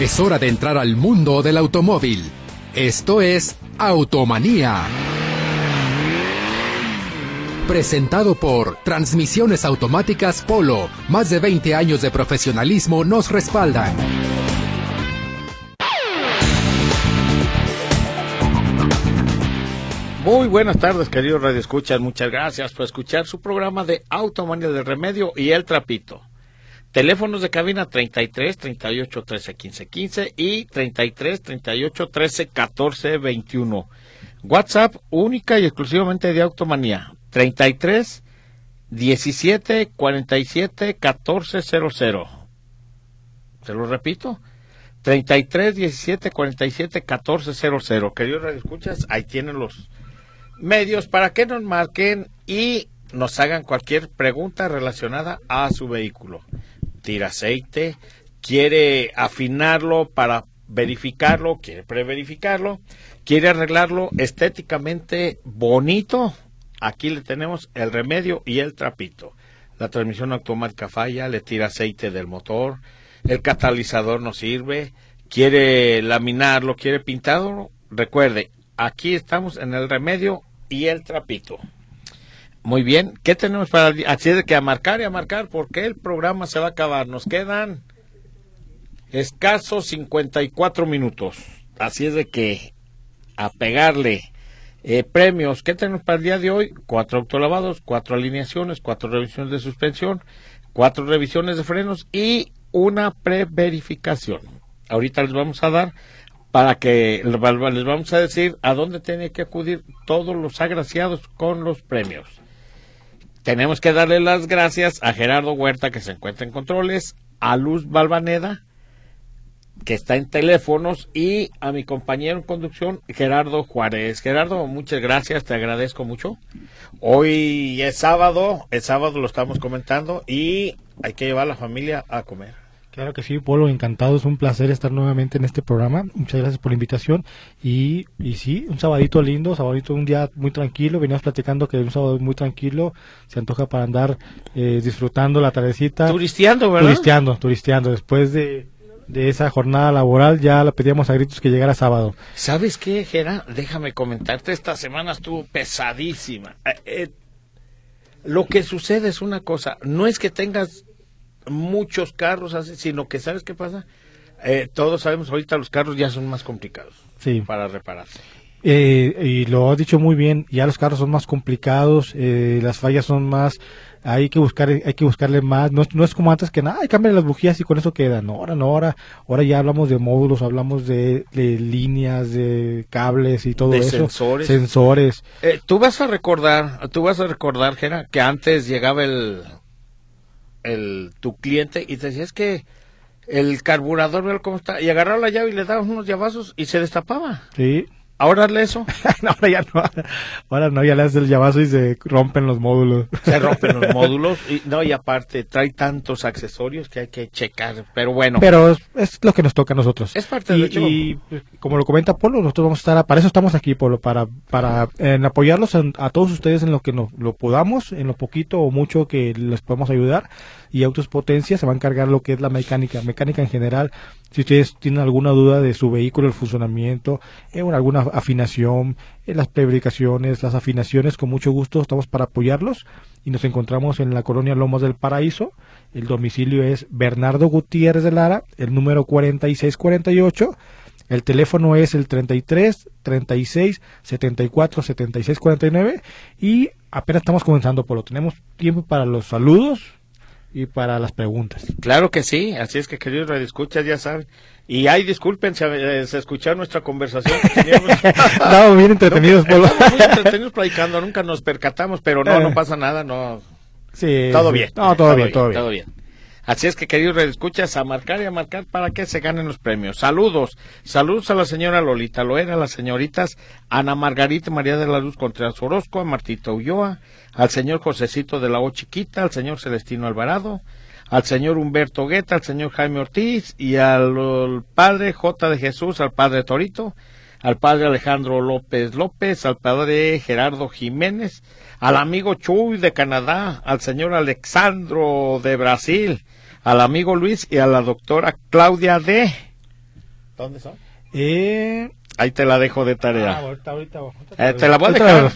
Es hora de entrar al mundo del automóvil. Esto es Automanía. Presentado por Transmisiones Automáticas Polo. Más de 20 años de profesionalismo nos respaldan. Muy buenas tardes, queridos Radio Escuchas. Muchas gracias por escuchar su programa de Automanía del Remedio y El Trapito. Teléfonos de cabina 33 38 13 15 15 y 33 38 13 14 21. WhatsApp única y exclusivamente de Automanía 33 17 47 14 00. Se lo repito. 33 17 47 14 00. Queridos escuchas, ahí tienen los medios para que nos marquen y nos hagan cualquier pregunta relacionada a su vehículo tira aceite, quiere afinarlo para verificarlo, quiere preverificarlo, quiere arreglarlo estéticamente bonito, aquí le tenemos el remedio y el trapito. La transmisión automática falla, le tira aceite del motor, el catalizador no sirve, quiere laminarlo, quiere pintarlo, recuerde, aquí estamos en el remedio y el trapito. Muy bien, ¿qué tenemos para Así de que a marcar y a marcar porque el programa se va a acabar. Nos quedan escasos 54 minutos. Así es de que a pegarle eh, premios. ¿Qué tenemos para el día de hoy? Cuatro autolavados, cuatro alineaciones, cuatro revisiones de suspensión, cuatro revisiones de frenos y una preverificación. Ahorita les vamos a dar para que les vamos a decir a dónde tienen que acudir todos los agraciados con los premios. Tenemos que darle las gracias a Gerardo Huerta, que se encuentra en controles, a Luz Balvaneda, que está en teléfonos, y a mi compañero en conducción, Gerardo Juárez. Gerardo, muchas gracias, te agradezco mucho. Hoy es sábado, el sábado lo estamos comentando, y hay que llevar a la familia a comer. Claro que sí, Polo, encantado, es un placer estar nuevamente en este programa. Muchas gracias por la invitación. Y, y sí, un sabadito lindo, sabadito, un día muy tranquilo. Veníamos platicando que un sábado muy tranquilo se antoja para andar eh, disfrutando la tardecita. Turisteando, ¿verdad? Turisteando, turisteando. Después de, de esa jornada laboral ya la pedíamos a gritos que llegara sábado. ¿Sabes qué, Gera? Déjame comentarte, esta semana estuvo pesadísima. Eh, eh, lo que sucede es una cosa, no es que tengas muchos carros sino que ¿sabes qué pasa? Eh, todos sabemos ahorita los carros ya son más complicados sí. para repararse. Eh, y lo has dicho muy bien, ya los carros son más complicados, eh, las fallas son más, hay que buscar, hay que buscarle más, no, no es como antes que nada, cambian las bujías y con eso queda, no, ahora no, ahora, ahora ya hablamos de módulos, hablamos de, líneas, de cables y todo eso, sensores. sensores. Eh, tú vas a recordar, tú vas a recordar, Gera, que antes llegaba el, el, tu cliente y te decía, es que el carburador, cómo está, y agarraba la llave y le daba unos llavazos y se destapaba. Sí. ¿Ahora hazle eso? ahora ya no. Ahora no, ya le haces el llavazo y se rompen los módulos. Se rompen los módulos. Y, no, y aparte, trae tantos accesorios que hay que checar. Pero bueno. Pero es, lo que nos toca a nosotros. Es parte del hecho. Y como lo comenta Polo, nosotros vamos a estar, para eso estamos aquí, Polo, para, para en apoyarlos a todos ustedes en lo que nos, lo podamos, en lo poquito o mucho que les podamos ayudar y Autos Potencia se va a encargar lo que es la mecánica, mecánica en general. Si ustedes tienen alguna duda de su vehículo, el funcionamiento, en eh, alguna afinación, eh, las prebricaciones, las afinaciones, con mucho gusto estamos para apoyarlos y nos encontramos en la colonia Lomas del Paraíso. El domicilio es Bernardo Gutiérrez de Lara, el número 4648. El teléfono es el 33 36 74 76 49 y apenas estamos comenzando, por lo tenemos tiempo para los saludos, y para las preguntas. Claro que sí, así es que queridos radioescuchas ya saben. Y ay, disculpen, se, eh, se escuchó nuestra conversación. Estamos bien entretenidos, Polo. muy entretenidos platicando, nunca nos percatamos, pero no, no eh. pasa nada, no. Sí. Todo bien. No, todo, bien, todo bien. Todo bien. Así es que, queridos escuchas a marcar y a marcar para que se ganen los premios. Saludos. Saludos a la señora Lolita Loera, a las señoritas Ana Margarita María de la Luz Contreras Orozco, a Martita Ulloa, al señor Josecito de la O Chiquita, al señor Celestino Alvarado, al señor Humberto Guetta, al señor Jaime Ortiz y al padre J de Jesús, al padre Torito, al padre Alejandro López López, al padre Gerardo Jiménez, al amigo Chuy de Canadá, al señor Alexandro de Brasil, al amigo Luis y a la doctora Claudia D. ¿Dónde son? Eh, Ahí te la dejo de tarea. ah, ahorita, ahorita, ahorita Eh, te la voy a dejar.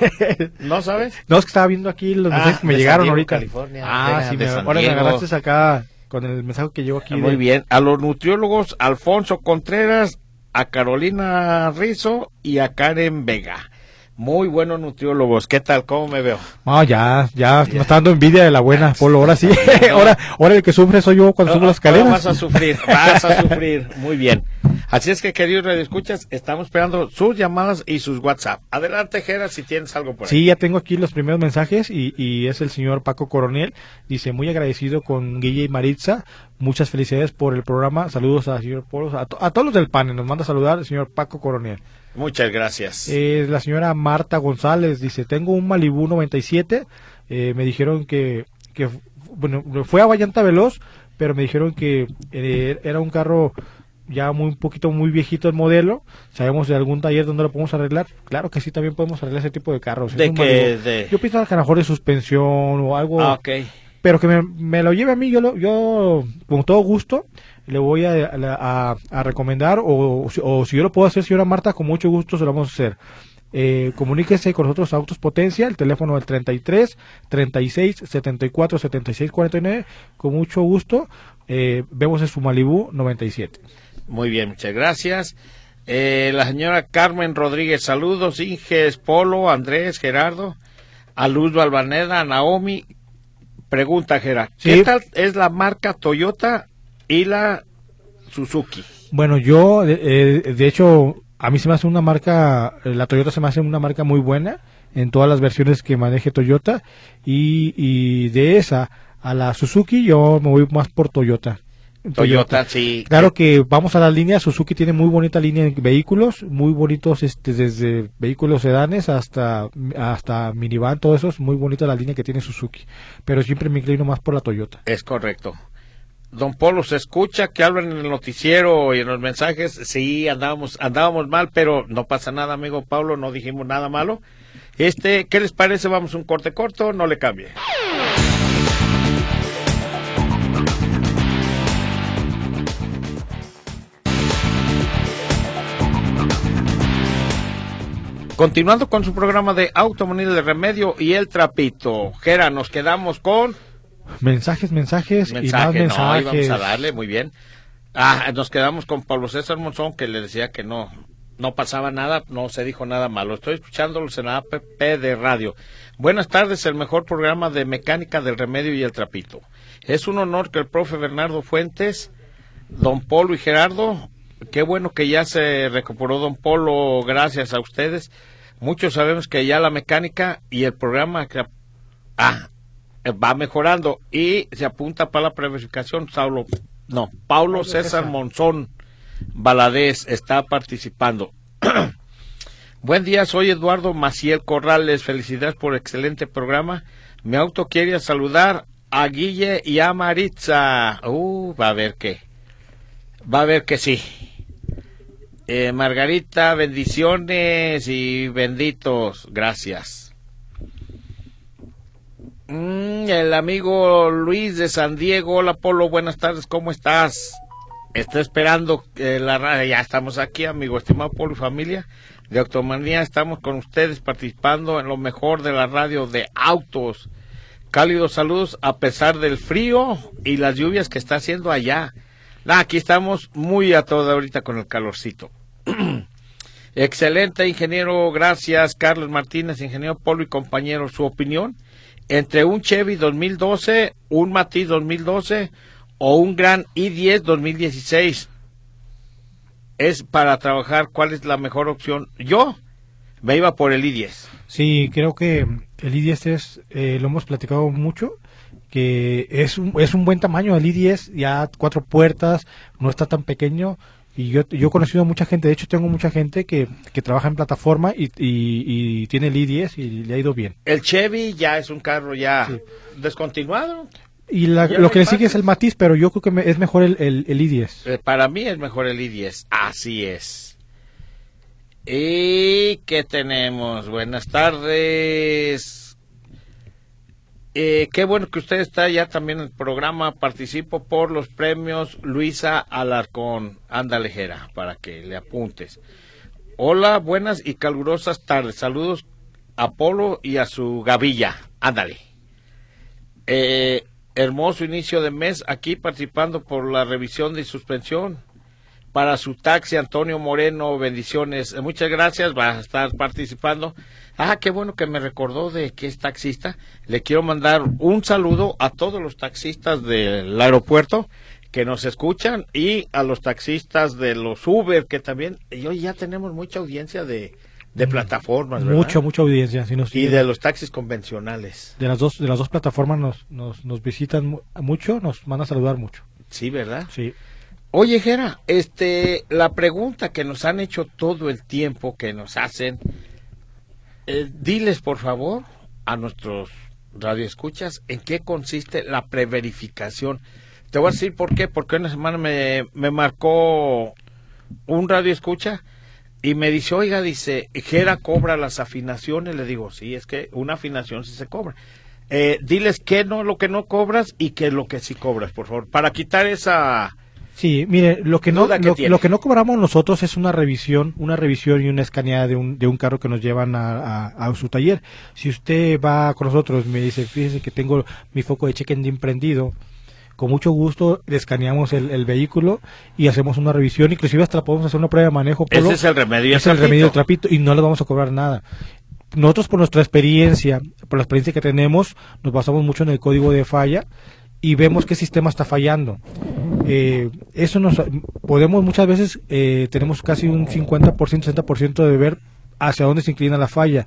¿No sabes? No, es que estaba viendo aquí los Ah, mensajes que me llegaron Diego, ahorita. California. Ah, De- sí, de me, ahora me agarraste acá con el mensaje que llegó aquí. Muy de- bien. A los nutriólogos Alfonso Contreras, a Carolina Rizo y a Karen Vega. Muy buenos nutriólogos. ¿Qué tal? ¿Cómo me veo? No, ya, ya, me está dando envidia de la buena, Polo. Ahora sí, No. ahora, ahora el que sufre soy yo cuando subo las escaleras. vas a sufrir, vas a sufrir. Muy bien. Así es que, queridos radioescuchas, estamos esperando sus llamadas y sus WhatsApp. Adelante, Gera, si tienes algo por ahí. Sí, ya tengo aquí los primeros mensajes y, y es el señor Paco Coronel. Dice, muy agradecido con Guille y Maritza. Muchas felicidades por el programa. Saludos al señor Polo, a, to- a todos los del panel. Nos manda a saludar el señor Paco Coronel. Muchas gracias. Eh, la señora Marta González dice, tengo un Malibu 97. Eh, me dijeron que, que, bueno, fue a Vallanta Veloz, pero me dijeron que eh, era un carro ya muy un poquito muy viejito el modelo. Sabemos de algún taller donde lo podemos arreglar. Claro que sí, también podemos arreglar ese tipo de carros. ¿De qué? De- Yo pienso que a lo mejor de suspensión o algo, Ah, ok. Pero que me, lo lleve a mí, yo, lo, yo con todo gusto le voy a, a- a recomendar o, o si yo lo puedo hacer, señora Marta, con mucho gusto se lo vamos a hacer. Eh, comuníquese con nosotros Autos Potencia, el teléfono del 33 36 74 76 49. Con mucho gusto, eh, vemos en su Malibu 97. Muy bien, muchas gracias. Eh, la señora Carmen Rodríguez, saludos. Inges, Polo, Andrés, Gerardo, a Luz Balvaneda, a Naomi. Pregunta, Gerard, ¿qué Sí. tal es la marca Toyota y la Suzuki? Bueno, yo, de, eh, de hecho, a mí se me hace una marca, eh, la Toyota se me hace una marca muy buena en todas las versiones que maneje Toyota y, y de esa a la Suzuki yo me voy más por Toyota. Toyota, sí. Claro que vamos a la línea, Suzuki tiene muy bonita línea en vehículos, muy bonitos este desde vehículos sedanes hasta hasta minivan, todo eso es muy bonita la línea que tiene Suzuki, pero siempre me inclino más por la Toyota. Es correcto. Don Polo, se escucha que hablan en el noticiero y en los mensajes. Sí, andábamos, andábamos mal, pero no pasa nada, amigo Pablo, no dijimos nada malo. Este, ¿qué les parece? Vamos a un corte corto, no le cambie. Continuando con su programa de Automonía de Remedio y el Trapito. Gera, nos quedamos con Mensajes, mensajes, y más mensaje, no, mensajes. íbamos a darle, muy bien. Ah, nos quedamos con Pablo César Monzón que le decía que no, no pasaba nada, no se dijo nada malo. Estoy escuchándolos en la app de radio. Buenas tardes, el mejor programa de mecánica del remedio y el trapito. Es un honor que el profe Bernardo Fuentes, don Polo y Gerardo, qué bueno que ya se recuperó don Polo, gracias a ustedes. Muchos sabemos que ya la mecánica y el programa que ah, va mejorando y se apunta para la verificación Saulo no Paulo César. Monzón Valadez está participando. Buen día soy Eduardo Maciel Corrales. Felicidades por excelente programa. Mi auto quiere saludar a Guille y a Maritza. Uh va a ver que va a ver que sí Eh, Margarita bendiciones y benditos gracias Mm, el amigo Luis de San Diego. Hola, Polo. Buenas tardes. ¿Cómo estás? Estoy esperando eh, la radio. Ya estamos aquí, amigo. Estimado Polo y familia de Automanía. Estamos con ustedes participando en lo mejor de la radio de autos. Cálidos saludos a pesar del frío y las lluvias que está haciendo allá. Nah, aquí estamos muy a toda ahorita con el calorcito. Excelente, ingeniero. Gracias, Carlos Martínez, ingeniero Polo y compañero. Su opinión entre un Chevy 2012, un Matiz 2012 o un Gran i10 2016 es para trabajar cuál es la mejor opción. Yo me iba por el i10. Sí, creo que el i10 es, eh, lo hemos platicado mucho, que es un, es un buen tamaño el i10, ya cuatro puertas, no está tan pequeño. Y yo, yo he conocido a mucha gente, de hecho tengo mucha gente que, que trabaja en plataforma y, y, y tiene el i10 y le ha ido bien. El Chevy ya es un carro ya Sí. descontinuado. Y la- lo no que le sigue es el Matiz, pero yo creo que me- es mejor el, el, el i10. Eh, para mí es mejor el i10. Así es. ¿Y qué tenemos? Buenas tardes. Eh, qué bueno que usted está ya también en el programa. Participo por los premios Luisa Alarcón. Anda ligera para que le apuntes. Hola, buenas y calurosas tardes. Saludos a Polo y a su gavilla. Ándale. Eh, hermoso inicio de mes aquí participando por la revisión de suspensión para su taxi Antonio Moreno, bendiciones. Eh, muchas gracias, va a estar participando. Ah, qué bueno que me recordó de que es taxista. Le quiero mandar un saludo a todos los taxistas del aeropuerto que nos escuchan y a los taxistas de los Uber que también y hoy ya tenemos mucha audiencia de, de plataformas, ¿verdad? Mucha, mucha audiencia. Si nos y de los taxis convencionales. De las dos, de las dos plataformas nos, nos, nos visitan mucho, nos van a saludar mucho. Sí, ¿verdad? Sí. Oye, Jera, este, la pregunta que nos han hecho todo el tiempo, que nos hacen, eh, diles por favor a nuestros radioescuchas en qué consiste la preverificación. Te voy a decir por qué, porque una semana me, me marcó un radioescucha y me dice, oiga, dice, Jera cobra las afinaciones. Le digo, sí, es que una afinación sí se cobra. Eh, diles qué no, lo que no cobras y qué es lo que sí cobras, por favor, para quitar esa Sí, mire, lo que no lo, que no cobramos nosotros es una revisión, una revisión y una escaneada de un, de un carro que nos llevan a, su taller. Si usted va con nosotros y me dice, fíjese que tengo mi foco de check-engine prendido, con mucho gusto escaneamos el, vehículo y hacemos una revisión, inclusive hasta podemos hacer una prueba de manejo. Ese es el remedio. Es el remedio del trapito y no le vamos a cobrar nada nosotros por nuestra experiencia, por la experiencia que tenemos, nos basamos mucho en el código de falla y vemos qué sistema está fallando. Eh, eso nos podemos muchas veces eh, tenemos casi un 50%, 60% de ver hacia dónde se inclina la falla.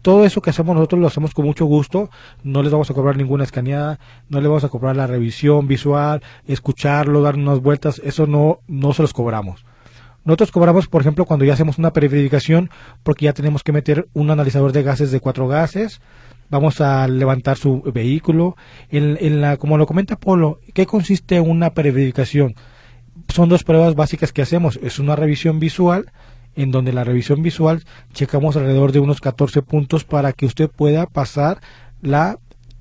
Todo eso que hacemos nosotros lo hacemos con mucho gusto, no les vamos a cobrar ninguna escaneada, no les vamos a cobrar la revisión visual, escucharlo, dar unas vueltas, eso no, no se los cobramos. Nosotros cobramos, por ejemplo, cuando ya hacemos una verificación, porque ya tenemos que meter un analizador de gases de cuatro gases, vamos a levantar su vehículo. En, la, como lo comenta Polo, ¿qué consiste una preverificación? Son dos pruebas básicas que hacemos. Es una revisión visual, en donde la revisión visual checamos alrededor de unos 14 puntos para que usted pueda pasar la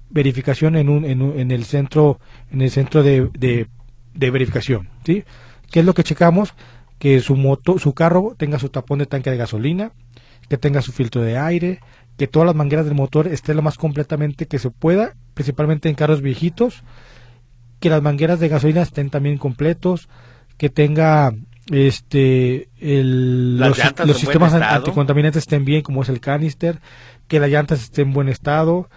verificación en, un, en, el centro en el centro de, de, de verificación. ¿sí? ¿Qué es lo que checamos? Que su moto, su carro tenga su tapón de tanque de gasolina, que tenga su filtro de aire, que todas las mangueras del motor estén lo más completamente que se pueda, principalmente en carros viejitos, que las mangueras de gasolina estén también completos, que tenga este los, sistemas anticontaminantes estén bien como es el canister, que las llantas estén en buen estado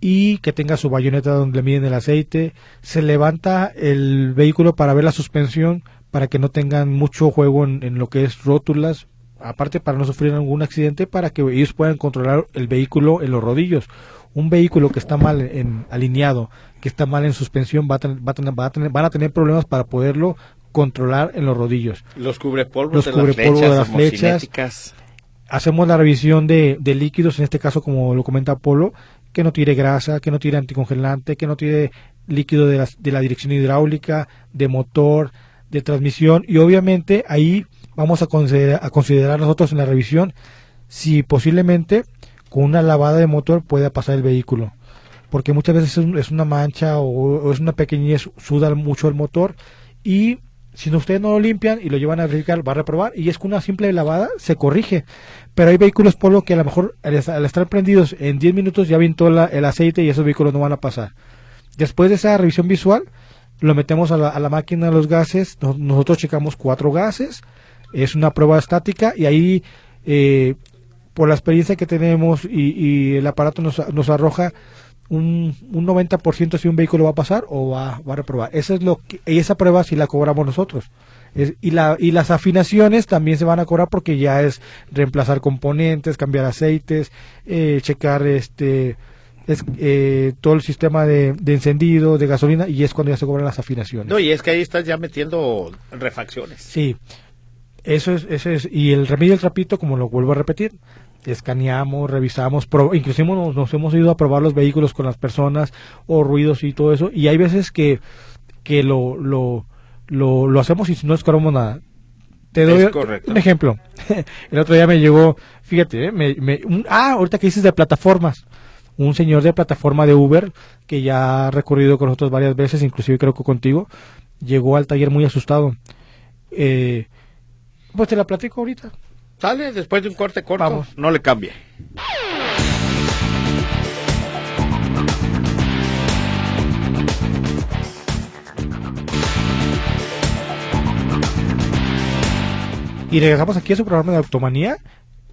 y que tenga su bayoneta donde miden el aceite, se levanta el vehículo para ver la suspensión para que no tengan mucho juego en lo que es rótulas, aparte para no sufrir algún accidente, para que ellos puedan controlar el vehículo en los rodillos. Un vehículo que está mal en, alineado, que está mal en suspensión, va a tener, va a tener, va a tener, van a tener problemas para poderlo controlar en los rodillos. Los cubrepolvos, de, las flechas, Hacemos la revisión de, de, líquidos, en este caso, como lo comenta Polo, que no tire grasa, que no tire anticongelante, que no tire líquido de la, de la dirección hidráulica, de motor, de transmisión, y obviamente ahí vamos a considerar, a nosotros en la revisión si posiblemente con una lavada de motor pueda pasar el vehículo. Porque muchas veces es, una mancha o, es una pequeñez, suda mucho el motor y si ustedes no lo limpian y lo llevan a verificar, va a reprobar y es con una simple lavada se corrige. Pero hay vehículos polo que a lo mejor al, estar prendidos en 10 minutos ya vintó el aceite y esos vehículos no van a pasar. Después de esa revisión visual, lo metemos a la, a la máquina de los gases, nosotros checamos cuatro gases, es una prueba estática y ahí eh, por la experiencia que tenemos y, el aparato nos, nos arroja un, un 90% si un vehículo va a pasar o va, va a reprobar. Esa es lo que, y esa prueba sí la cobramos nosotros. y, la, y las afinaciones también se van a cobrar porque ya es reemplazar componentes, cambiar aceites, eh, checar este es, eh, todo el sistema de, de, encendido, de gasolina, y es cuando ya se cobran las afinaciones. No, y es que ahí estás ya metiendo refacciones. Sí, eso es, eso es, y el remedio del trapito, como lo vuelvo a repetir, escaneamos, revisamos, inclusive nos, hemos ido a probar los vehículos con las personas o ruidos y todo eso, y hay veces que, que lo, lo, lo, hacemos y no cobramos nada. Te doy un ejemplo. el otro día me llegó, fíjate, eh, me, me, ah, ahorita que dices de plataformas, un señor de plataforma de Uber que ya ha recorrido con nosotros varias veces, inclusive creo que contigo, llegó al taller muy asustado. Eh, pues te la platico ahorita. Sale después de un corte corto. Vamos. No le cambie. Y regresamos aquí a su programa de Automanía.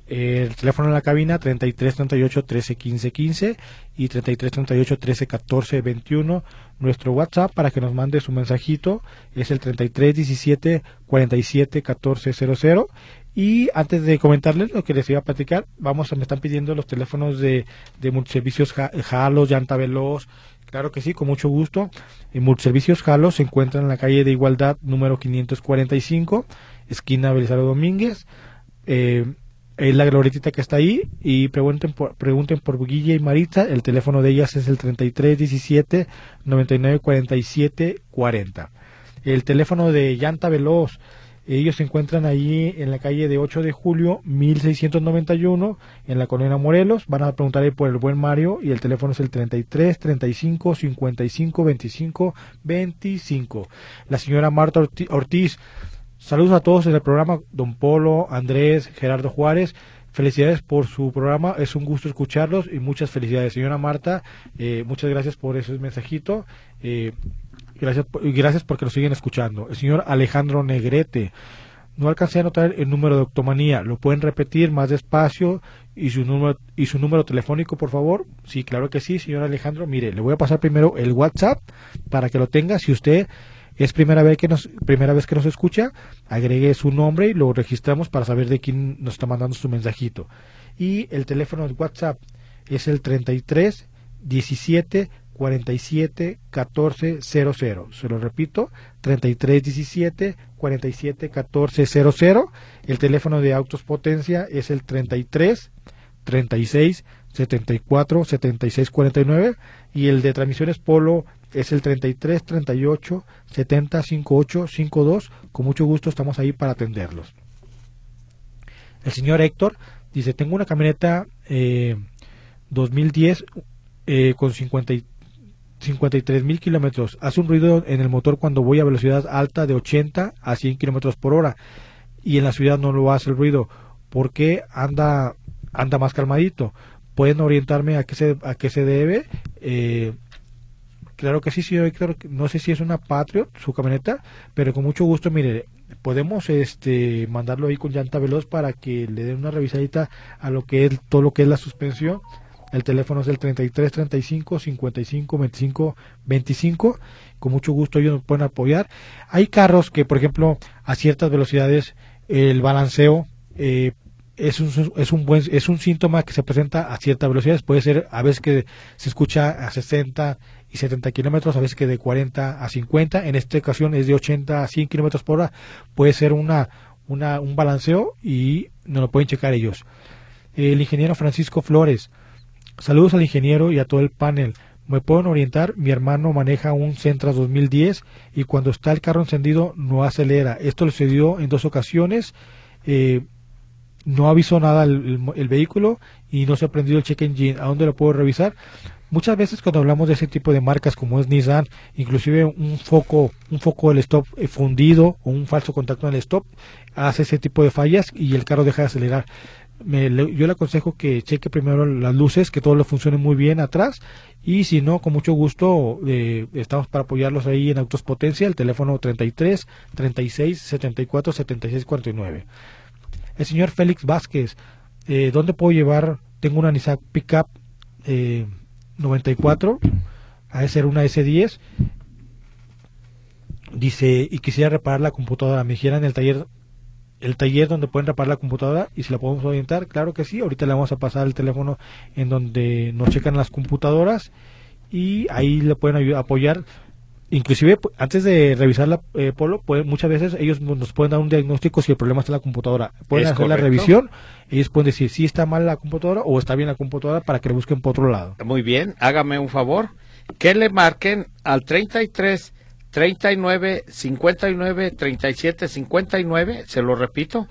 El teléfono en la cabina 33 38 13 15 15 y 33 38 13 14 21. Nuestro WhatsApp para que nos mande su mensajito es el 33 17 47 14 00. Y antes de comentarles lo que les iba a platicar, vamos a, me están pidiendo los teléfonos de, de multiservicios Ja- Jalo, Llanta Veloz. Claro que sí, con mucho gusto. En Multiservicios Jalo se encuentran en la calle de Igualdad número 545, esquina Belisario Domínguez. Eh, es la glorietita que está ahí y pregunten por, pregunten por Guille y Marita. El teléfono de ellas es el 33 17 99 47 40. El teléfono de Llanta Veloz. Ellos se encuentran allí en la calle de 8 de julio 1691 en la colonia Morelos. Van a preguntar ahí por el buen Mario y el teléfono es el 33 35 55 25 25. La señora Marta Orti- Ortiz. Saludos a todos en el programa, don Polo, Andrés, Gerardo Juárez. Felicidades por su programa, es un gusto escucharlos y muchas felicidades. Señora Marta, eh, muchas gracias por ese mensajito. Eh, gracias, gracias porque nos siguen escuchando. El señor Alejandro Negrete, no alcancé a anotar el número de Octomanía, lo pueden repetir más despacio y su número y su número telefónico, por favor. Sí, claro que sí, señor Alejandro. Mire, le voy a pasar primero el WhatsApp para que lo tenga. Si usted es primera vez que nos primera vez que nos escucha, agregue su nombre y lo registramos para saber de quién nos está mandando su mensajito. Y el teléfono de WhatsApp es el 33 17 47 14 00. Se lo repito, 33 17 47 14 00. El teléfono de Autos Potencia es el 33 36 74 76 49 y el de transmisiones Polo es el 33 38 70 58 52. Con mucho gusto estamos ahí para atenderlos. El señor Héctor dice, tengo una camioneta eh, 2010 eh, con 50 y- 53 mil kilómetros. Hace un ruido en el motor cuando voy a velocidad alta de 80 a 100 kilómetros por hora y en la ciudad no lo hace el ruido. ¿Por qué anda, anda más calmadito? ¿Pueden orientarme a qué se, a qué se debe? Eh, Claro que sí, señor Héctor. No sé si es una Patriot, su camioneta, pero con mucho gusto, mire, podemos este mandarlo ahí con llanta veloz para que le den una revisadita a lo que es todo lo que es la suspensión. El teléfono es el 33 35 55 25 25. Con mucho gusto ellos nos pueden apoyar. Hay carros que, por ejemplo, a ciertas velocidades el balanceo eh, es un, es un buen es un síntoma que se presenta a ciertas velocidades. Puede ser a veces que se escucha a 60 y 70 kilómetros, a veces que de 40 a 50. En esta ocasión es de 80 a 100 kilómetros por hora. Puede ser una, una un balanceo y nos lo pueden checar ellos. El ingeniero Francisco Flores. Saludos al ingeniero y a todo el panel. ¿Me pueden orientar? Mi hermano maneja un Centra 2010 y cuando está el carro encendido no acelera. Esto le sucedió en dos ocasiones. Eh, no avisó nada el, el- vehículo y no se ha prendido el check engine. ¿A dónde lo puedo revisar? Muchas veces cuando hablamos de ese tipo de marcas como es Nissan, inclusive un foco, un foco del stop eh, fundido o un falso contacto en el stop, hace ese tipo de fallas y el carro deja de acelerar. Me- yo le aconsejo que cheque primero las luces, que todo le funcione muy bien atrás y si no, con mucho gusto eh, estamos para apoyarlos ahí en Autos Potencia, el teléfono 33 36 74 76 49. El señor Félix Vázquez, eh, ¿dónde puedo llevar? Tengo una Nissan Pickup eh, 94, a de ser una S10. Dice, y quisiera reparar la computadora. Me dijeran el taller el taller donde pueden reparar la computadora y si la podemos orientar, claro que sí. Ahorita le vamos a pasar el teléfono en donde nos checan las computadoras y ahí le pueden apoyar. Inclusive antes de revisar la eh, Polo, muchas veces ellos nos pueden dar un diagnóstico si el problema está en la computadora. Pueden Es hacer la revisión, ellos pueden decir si está mal la computadora o está bien la computadora para que le busquen por otro lado. Muy bien, hágame un favor, que le marquen al 33 39 59 37 59, se lo repito,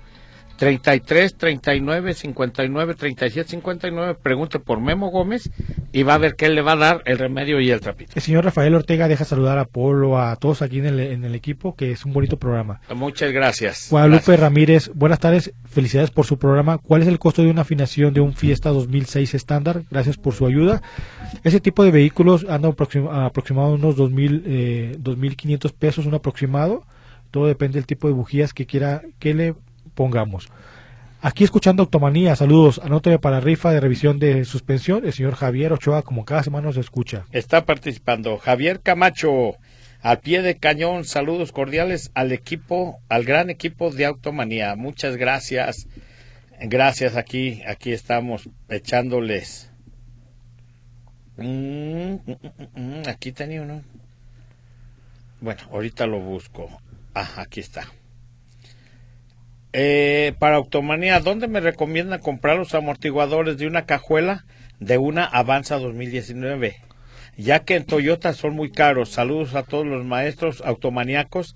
33 39 59 37 59. Pregunte por Memo Gómez y va a ver qué le va a dar el remedio y el trapito. El señor Rafael Ortega deja saludar a Polo, a todos aquí en el, en el equipo, que es un bonito programa. Muchas gracias. Guadalupe Gracias. Ramírez, buenas tardes, felicidades por su programa. ¿Cuál es el costo de una afinación de un Fiesta 2006 estándar? Gracias por su ayuda. Ese tipo de vehículos andan aproxim- aproximado unos 2.000, eh, 2.500 pesos, un aproximado. Todo depende del tipo de bujías que quiera que le pongamos. Aquí escuchando Automanía, saludos. Anóteme para rifa de revisión de suspensión. El señor Javier Ochoa, como cada semana nos escucha. Está participando Javier Camacho, al pie de cañón. Saludos cordiales al equipo, al gran equipo de Automanía. Muchas gracias. Gracias, aquí, aquí estamos echándoles. Mm, mm, mm, aquí tenía uno. Bueno, ahorita lo busco. Ah, aquí está. Eh, para Automanía, ¿dónde me recomiendan comprar los amortiguadores de una cajuela de una Avanza 2019? Ya que en Toyota son muy caros. Saludos a todos los maestros automaníacos.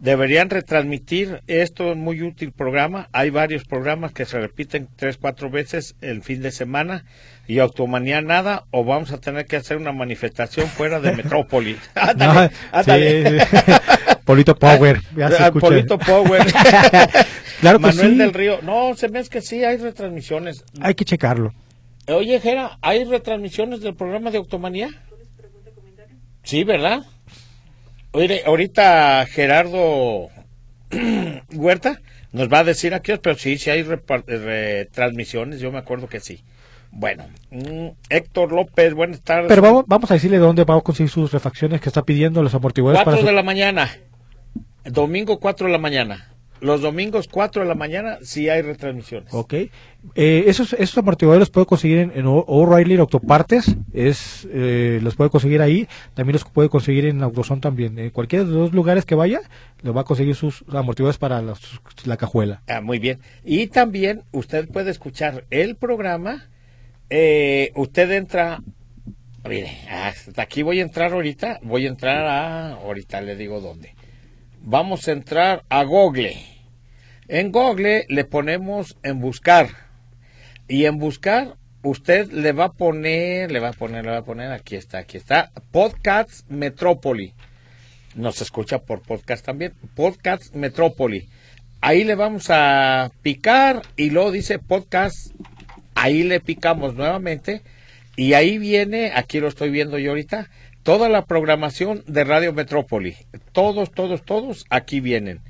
Deberían retransmitir esto es muy útil programa. Hay varios programas que se repiten tres, cuatro veces el fin de semana y automanía nada o vamos a tener que hacer una manifestación fuera de Metrópoli. Ándale, ándale. sí, sí. Polito Power. ya se Ah. Polito Power. Claro que Manuel sí. del Río. No, se me es que sí, hay retransmisiones. Hay que checarlo. Oye, Jera, ¿hay retransmisiones del programa de Automanía? Sí, ¿verdad? Oye, ahorita Gerardo Huerta nos va a decir aquí, pero sí, sí hay retransmisiones, yo me acuerdo que sí. Bueno, mm, Héctor López, buenas tardes. Pero vamos, vamos a decirle dónde vamos a conseguir sus refacciones que está pidiendo los amortiguadores para 4 su- de la mañana. Domingo 4 de la mañana. Los domingos 4 de la mañana sí hay retransmisiones. Ok. Eh, esos, esos amortiguadores los puede conseguir en, en O'Reilly Autopartes. Es, eh, los puede conseguir ahí. También los puede conseguir en Autoson también. En cualquiera de los dos lugares que vaya, le va a conseguir sus amortiguadores para los- la cajuela. Ah, muy bien. Y también usted puede escuchar el programa. eh, usted entra. Mire, hasta aquí voy a entrar ahorita. Voy a entrar a. Ahorita le digo dónde. Vamos a entrar a Google. En Google le ponemos en buscar. Y en buscar, usted le va a poner, le va a poner, le va a poner, aquí está, aquí está, Podcasts Metrópoli. Nos escucha por podcast también, Podcast Metrópoli. Ahí le vamos a picar y luego dice podcast. Ahí le picamos nuevamente y ahí viene, aquí lo estoy viendo yo ahorita, toda la programación de Radio Metrópoli. Todos, todos, todos aquí vienen.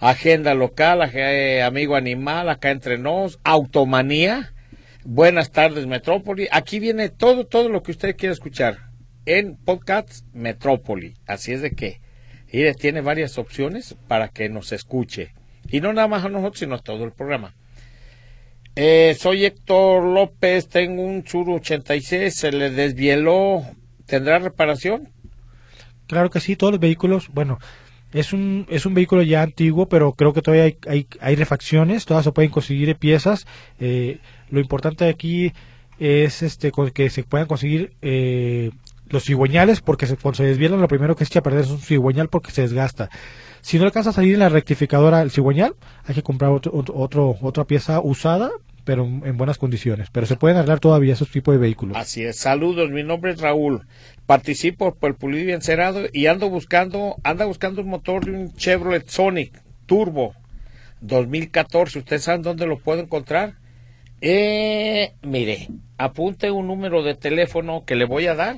Agenda local, eh, amigo animal, acá entre nos, automanía. Buenas tardes, Metrópoli. Aquí viene todo, todo lo que usted quiere escuchar en Podcasts Metrópoli. Así es de que, tiene varias opciones para que nos escuche. Y no nada más a nosotros, sino a todo el programa. Eh, soy Héctor López, tengo un Churu 86, se le desvieló. ¿Tendrá reparación? Claro que sí, todos los vehículos, bueno, es un, es un vehículo ya antiguo, pero creo que todavía hay, hay, hay refacciones, todas se pueden conseguir piezas. Eh, lo importante aquí es este que se puedan conseguir eh, los cigüeñales, porque se, cuando se desvielan lo primero que se echa a perder es un cigüeñal porque se desgasta. Si no alcanza a salir en la rectificadora el cigüeñal, hay que comprar otro, otro- otra pieza usada, pero en, en buenas condiciones. Pero se pueden arreglar todavía esos tipos de vehículos. Así es, saludos, mi nombre es Raúl. Participo por el Pulido y Encerado y ando buscando, anda buscando un motor de un Chevrolet Sonic Turbo 2014. ¿Ustedes saben dónde lo puedo encontrar? Eh, mire, apunte un número de teléfono que le voy a dar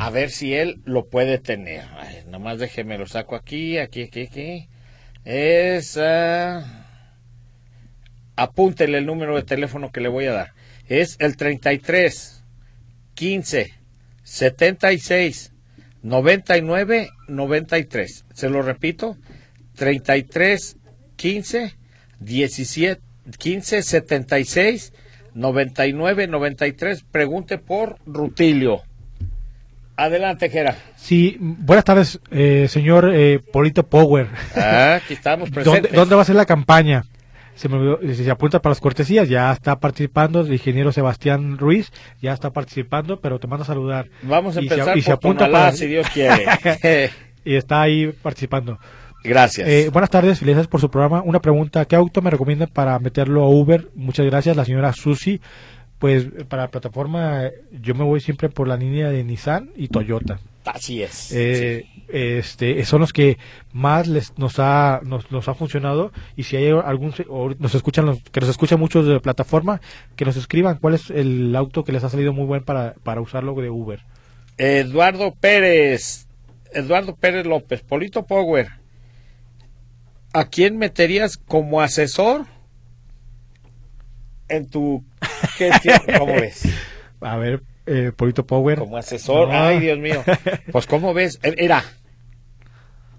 a ver si él lo puede tener. Ay, nomás déjeme lo saco aquí, aquí, aquí, aquí. Es ah, apúntele el número de teléfono que le voy a dar. Es el 33 15 76 99 93. Se lo repito, 33 15 17 15 76 99 93. Pregunte por Rutilio. Adelante, Jera. Sí, buenas tardes, eh, señor eh, Polito Power. Ah, aquí estamos ¿Dónde, presentes. dónde va a ser la campaña? Se me olvidó, si se apunta para las cortesías, ya está participando el ingeniero Sebastián Ruiz, ya está participando, pero te mando a saludar. Vamos a Y se- empezar y se apunta Tonalá, para- si Dios quiere. Y está ahí participando. Gracias. Eh, buenas tardes, felicidades por su programa. Una pregunta, ¿qué auto me recomienda para meterlo a Uber? Muchas gracias, la señora Susi. Pues para la plataforma yo me voy siempre por la línea de Nissan y Toyota. Así es. Eh, este, son los que más les, nos, ha, nos, nos ha funcionado y si hay algún, o nos escuchan los, que nos escuchan muchos de la plataforma, que nos escriban cuál es el auto que les ha salido muy buen para, para usarlo de Uber. Eduardo Pérez, Eduardo Pérez López, Polito Power, ¿a quién meterías como asesor en tu ¿Cómo ves? A ver, eh, Polito Power. Como asesor, ay Dios mío. Pues ¿cómo ves? Era,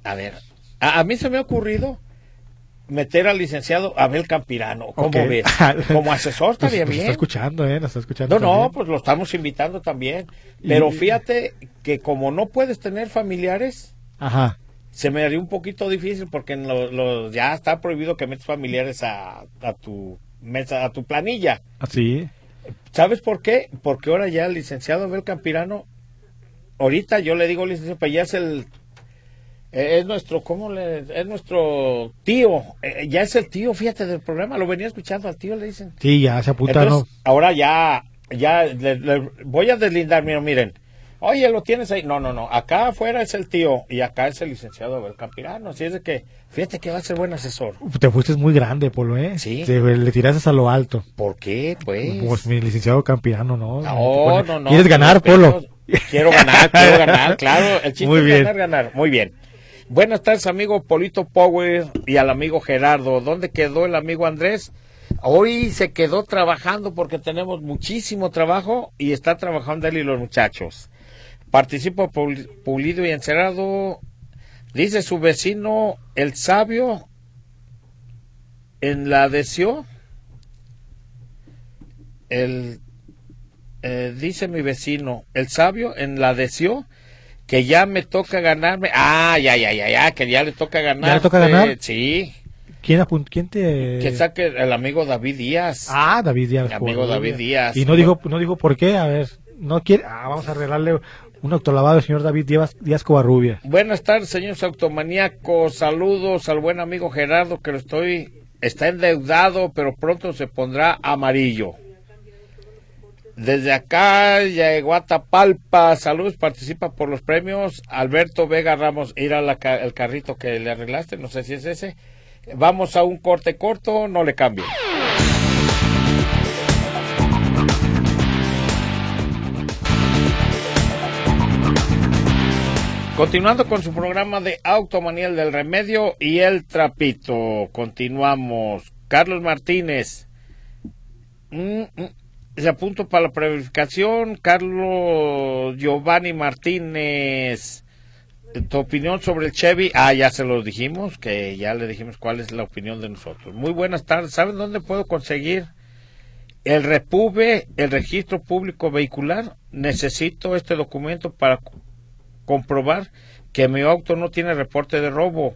a ver, a, mí se me ha ocurrido meter al licenciado Abel Campirano. ¿Cómo ves? Como asesor estaría bien. está escuchando, ¿eh? Nos está escuchando. No, no, pues lo estamos invitando también. Pero fíjate que como no puedes tener familiares, Ajá. se me haría un poquito difícil porque lo, ya está prohibido que metas familiares a, a tu mesa, a tu planilla. Así. ¿Ah, ¿Sabes por qué? Porque ahora ya el licenciado Abel Campirano, ahorita yo le digo licenciado, pues ya es el eh, es nuestro, ¿cómo le? Es nuestro tío, eh, ya es el tío, fíjate del programa, lo venía escuchando al tío, le dicen. Sí, ya se apunta, Ahora ya, ya, voy a deslindar, miren, oye, lo tienes ahí, no, no, no, acá afuera es el tío y acá es el licenciado Abel Campirano, así es de que, fíjate que va a ser buen asesor. Te fuiste muy grande, Polo, ¿eh? Sí. le tiraste a lo alto. ¿Por qué, pues? Pues mi licenciado Campirano, ¿no? No, no, no. ¿Quieres ganar, Polo? Quiero ganar, quiero ganar, claro, el chiste es ganar, ganar, muy bien. Buenas tardes, amigo Polito Power y al amigo Gerardo. ¿Dónde quedó el amigo Andrés? Hoy se quedó trabajando porque tenemos muchísimo trabajo y está trabajando él y los muchachos. Participo pulido y encerrado. Dice su vecino, el sabio, en la adhesión. El, eh, dice mi vecino, el sabio en la adhesión que ya me toca ganarme. Ah, ya, ya, ya, ya, que ya le toca ganar. ¿Ya le toca ganar? Sí. ¿Quién, quién te...? Que saque el amigo David Díaz. Ah, David Díaz. El amigo David Díaz. Y no dijo, no dijo por qué, a ver, no quiere... Ah, vamos a arreglarle un autolavado al señor David Díaz, Díaz Covarrubia. Buenas tardes, señores automaníacos. Saludos al buen amigo Gerardo, que lo estoy... Está endeudado, pero pronto se pondrá amarillo. Desde acá, Guatapalpa, saludos, participa por los premios. Alberto Vega Ramos, ir al carrito que le arreglaste, no sé si es ese. Vamos a un corte corto, no le cambie. Continuando con su programa de Automaniel del Remedio y el Trapito, continuamos. Carlos Martínez. Mm, mm, se apunto para la verificación. Carlos Giovanni Martínez. Tu opinión sobre el Chevy. Ah, ya se lo dijimos, que ya le dijimos cuál es la opinión de nosotros. Muy buenas tardes. ¿Saben dónde puedo conseguir el REPUBE, el registro público vehicular? Necesito este documento para comprobar que mi auto no tiene reporte de robo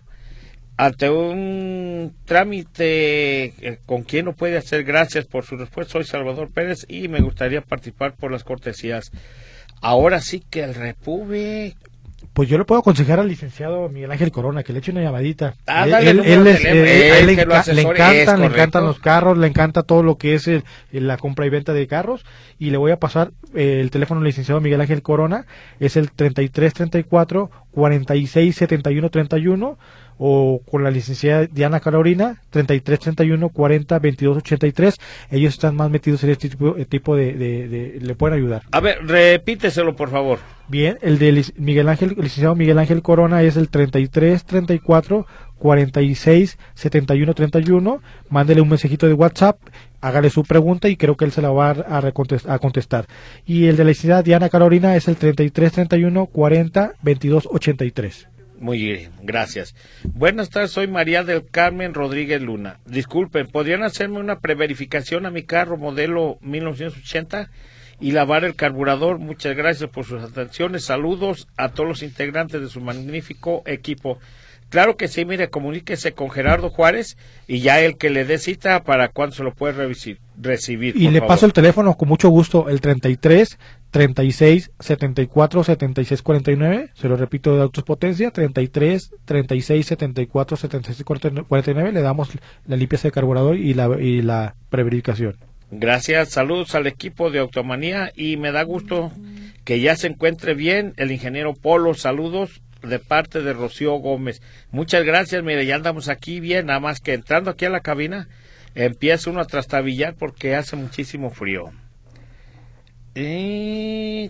ante un trámite eh, con quien no puede hacer gracias por su respuesta. Soy Salvador Pérez y me gustaría participar por las cortesías. Ahora sí que el Repube. Pues yo le puedo aconsejar al licenciado Miguel Ángel Corona que le eche una llamadita. Ah, él, le, encantan, le encantan los carros, le encanta todo lo que es la compra y venta de carros. Y le voy a pasar eh, el teléfono del licenciado Miguel Ángel Corona. Es el 3334 467131 o con la licenciada Diana Carolina 33 31 40 22 83 ellos están más metidos en este tipo, eh, tipo de, de, le pueden ayudar. A ver repíteselo por favor. Bien el de Miguel Ángel el licenciado Miguel Ángel Corona es el 33 34 46 71 31 mándele un mensajito de WhatsApp hágale su pregunta y creo que él se la va a, a contestar y el de la licenciada Diana Carolina es el 33 31 40 22 83 muy bien, gracias. Buenas tardes, soy María del Carmen Rodríguez Luna. Disculpen, ¿podrían hacerme una preverificación a mi carro modelo 1980 y lavar el carburador? Muchas gracias por sus atenciones. Saludos a todos los integrantes de su magnífico equipo. Claro que sí, mire, comuníquese con Gerardo Juárez y ya el que le dé cita para cuándo se lo puede recibir. Y le paso el teléfono con mucho gusto, el 33 36 74 76 49, se lo repito de Autos Potencia, 33 36 74 76 49, le damos la limpieza de carburador y la, y la preverificación. Gracias, saludos al equipo de Automanía y me da gusto que ya se encuentre bien el ingeniero Polo, saludos de parte de Rocío Gómez. Muchas gracias, mire, ya andamos aquí bien, nada más que entrando aquí a la cabina empieza uno a trastabillar porque hace muchísimo frío. Y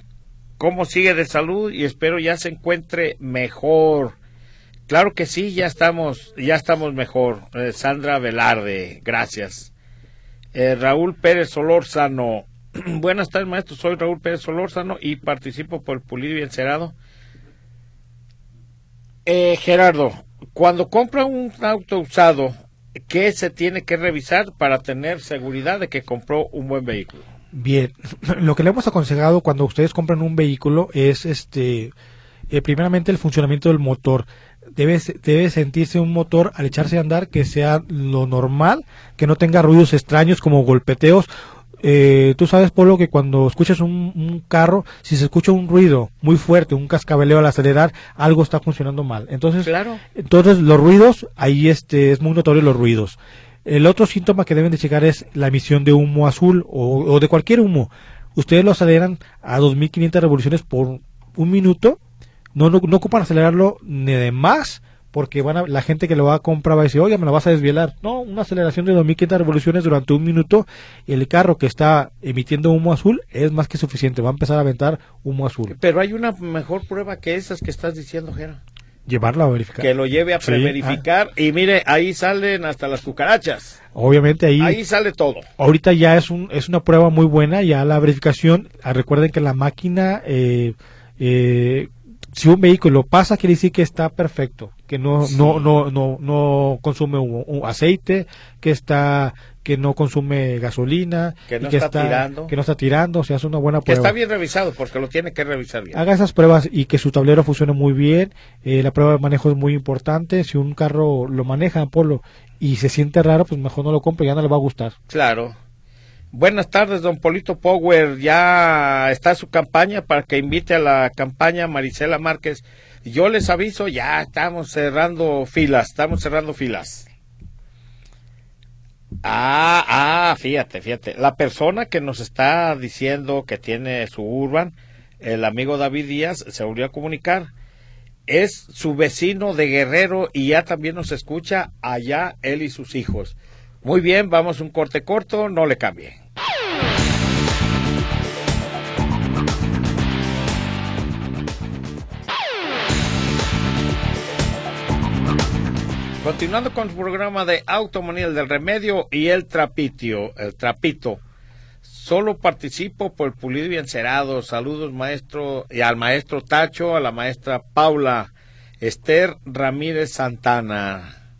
cómo sigue de salud y espero ya se encuentre mejor. Claro que sí, ya estamos, ya estamos mejor. Eh, Sandra Velarde, gracias. Eh, Raúl Pérez Solórzano. Buenas tardes, maestro. Soy Raúl Pérez Solórzano y participo por Pulido y Encerado. Eh, Gerardo, cuando compra un auto usado, ¿qué se tiene que revisar para tener seguridad de que compró un buen vehículo? Bien, lo que le hemos aconsejado cuando ustedes compran un vehículo es este eh, primeramente el funcionamiento del motor. Debe, debe sentirse un motor al echarse a andar que sea lo normal, que no tenga ruidos extraños como golpeteos. Eh, tú sabes, Polo, que cuando escuchas un, un, carro, si se escucha un ruido muy fuerte, un cascabeleo al acelerar, algo está funcionando mal. Entonces, claro. entonces los ruidos, ahí este, es muy notorio los ruidos. El otro síntoma que deben de checar es la emisión de humo azul o, de cualquier humo. Ustedes lo aceleran a 2500 revoluciones por un minuto. No, no, ocupan acelerarlo ni de más porque van a, la gente que lo va a comprar va a decir, oye, me lo vas a desvielar. No, una aceleración de 2500 revoluciones durante un minuto y el carro que está emitiendo humo azul es más que suficiente. Va a empezar a aventar humo azul. Pero hay una mejor prueba que esas que estás diciendo, Gera llevarlo a verificar. Que lo lleve a preverificar y mire, ahí salen hasta las cucarachas. Obviamente ahí. Ahí sale todo. Ahorita ya es, un, es una prueba muy buena, ya la verificación. Ah, recuerden que la máquina, eh, eh, si un vehículo pasa, quiere decir que está perfecto, que no, no, no, no, no consume un aceite, que está que no consume gasolina, que no está, tirando, que no está tirando, o sea, es una buena prueba. Que está bien revisado, porque lo tiene que revisar bien. Haga esas pruebas y que su tablero funcione muy bien. Eh, la prueba de manejo es muy importante. Si un carro lo maneja, Polo, y se siente raro, pues mejor no lo compre, ya no le va a gustar. Claro. Buenas tardes, don Polito Power. Ya está su campaña para que invite a la campaña Marisela Márquez. Yo les aviso, ya estamos cerrando filas, estamos cerrando filas. Ah, ah, fíjate, fíjate. La persona que nos está diciendo que tiene su urban, el amigo David Díaz, se volvió a comunicar. Es su vecino de Guerrero y ya también nos escucha allá él y sus hijos. Muy bien, vamos un corte corto, no le cambie. Continuando con el programa de Automanía del Remedio y el Trapitio, el Trapito. Solo participo por pulido y encerado. Saludos, maestro, y al maestro Tacho, a la maestra Paula Esther Ramírez Santana.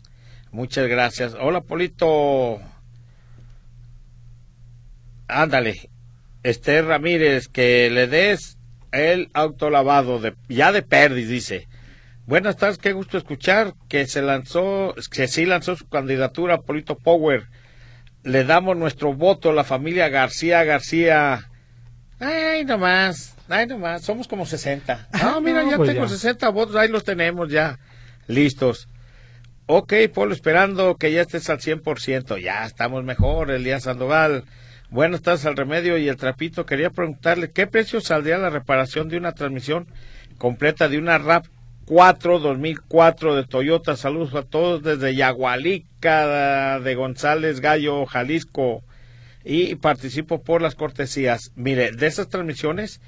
Muchas gracias. Hola, Polito. Ándale, Esther Ramírez, que le des el autolavado de, ya de perdiz, dice. Buenas tardes, qué gusto escuchar que se lanzó, que sí lanzó su candidatura a Polito Power. Le damos nuestro voto a la familia García García. Ay, nomás, ay, nomás, somos como 60. Ah, mira, ya pues tengo 60 votos, ahí los tenemos ya, listos. Ok, Polo, esperando que ya estés al 100%. Ya estamos mejor, Elías Sandoval. Buenas tardes al remedio y el trapito. Quería preguntarle, ¿qué precio saldría la reparación de una transmisión completa de una RAP 4 2004 de Toyota. Saludos a todos desde Yagualica de González Gallo, Jalisco. Y participo por las cortesías. Mire, de esas transmisiones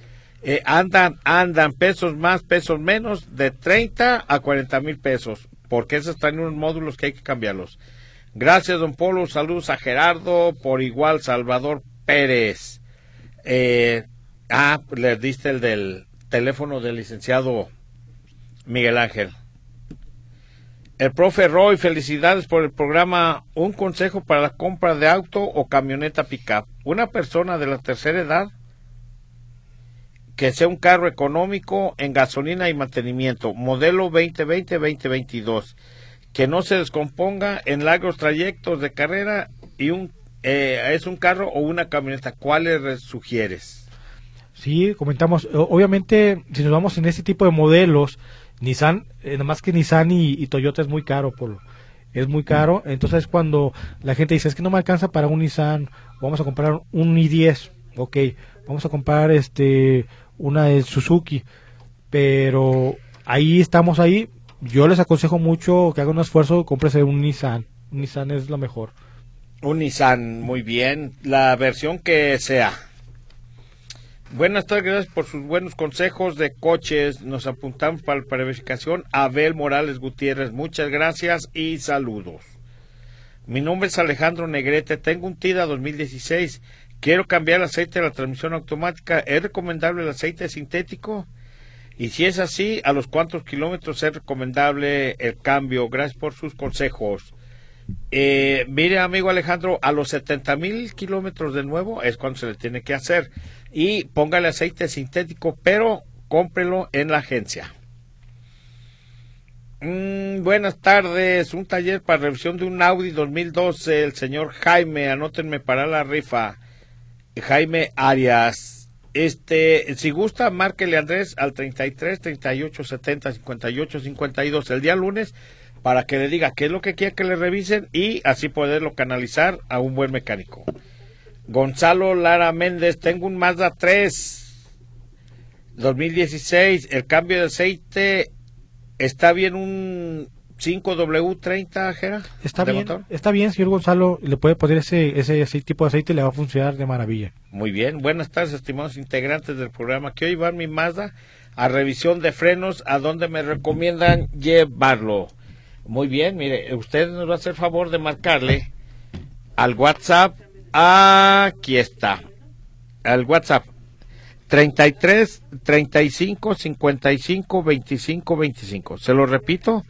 eh, andan, andan pesos más, pesos menos, de 30 a 40 mil pesos. Porque esas traen unos módulos que hay que cambiarlos. Gracias, don Polo. Saludos a Gerardo. Por igual, Salvador Pérez. Eh, ah, le diste el del teléfono del licenciado Miguel Ángel. El profe Roy, felicidades por el programa Un consejo para la compra de auto o camioneta pickup. Una persona de la tercera edad que sea un carro económico en gasolina y mantenimiento, modelo 2020-2022, que no se descomponga en largos trayectos de carrera y un eh, es un carro o una camioneta. ¿Cuáles sugieres? Sí, comentamos. Obviamente, si nos vamos en este tipo de modelos, Nissan, eh, nada más que Nissan y, y Toyota es muy caro, Polo. Es muy caro. Entonces, cuando la gente dice, es que no me alcanza para un Nissan, vamos a comprar un i10. Ok, vamos a comprar este una de Suzuki. Pero ahí estamos ahí. Yo les aconsejo mucho que hagan un esfuerzo, cómprese un Nissan. Un Nissan es lo mejor. Un Nissan, muy bien. La versión que sea. Buenas tardes, gracias por sus buenos consejos de coches. Nos apuntamos para la verificación. Abel Morales Gutiérrez, muchas gracias y saludos. Mi nombre es Alejandro Negrete, tengo un TIDA 2016. Quiero cambiar el aceite de la transmisión automática. ¿Es recomendable el aceite sintético? Y si es así, ¿a los cuántos kilómetros es recomendable el cambio? Gracias por sus consejos. Eh, mire, amigo Alejandro, a los 70 mil kilómetros de nuevo es cuando se le tiene que hacer. Y póngale aceite sintético, pero cómprelo en la agencia. Mm, buenas tardes, un taller para revisión de un Audi 2012, el señor Jaime, anótenme para la rifa. Jaime Arias. Este, si gusta, márquele Andrés al 33 38 70 58 52 el día lunes para que le diga qué es lo que quiere que le revisen y así poderlo canalizar a un buen mecánico. Gonzalo Lara Méndez, tengo un Mazda 3 2016, el cambio de aceite está bien un 5W30, Jera. Está bien, motor? está bien, señor Gonzalo. Le puede poner ese, ese, ese tipo de aceite y le va a funcionar de maravilla. Muy bien, buenas tardes, estimados integrantes del programa. Que hoy va mi Mazda a revisión de frenos, a donde me recomiendan llevarlo. Muy bien, mire, usted nos va a hacer favor de marcarle al WhatsApp. Aquí está, al WhatsApp 33 35 55 25 25. Se lo repito,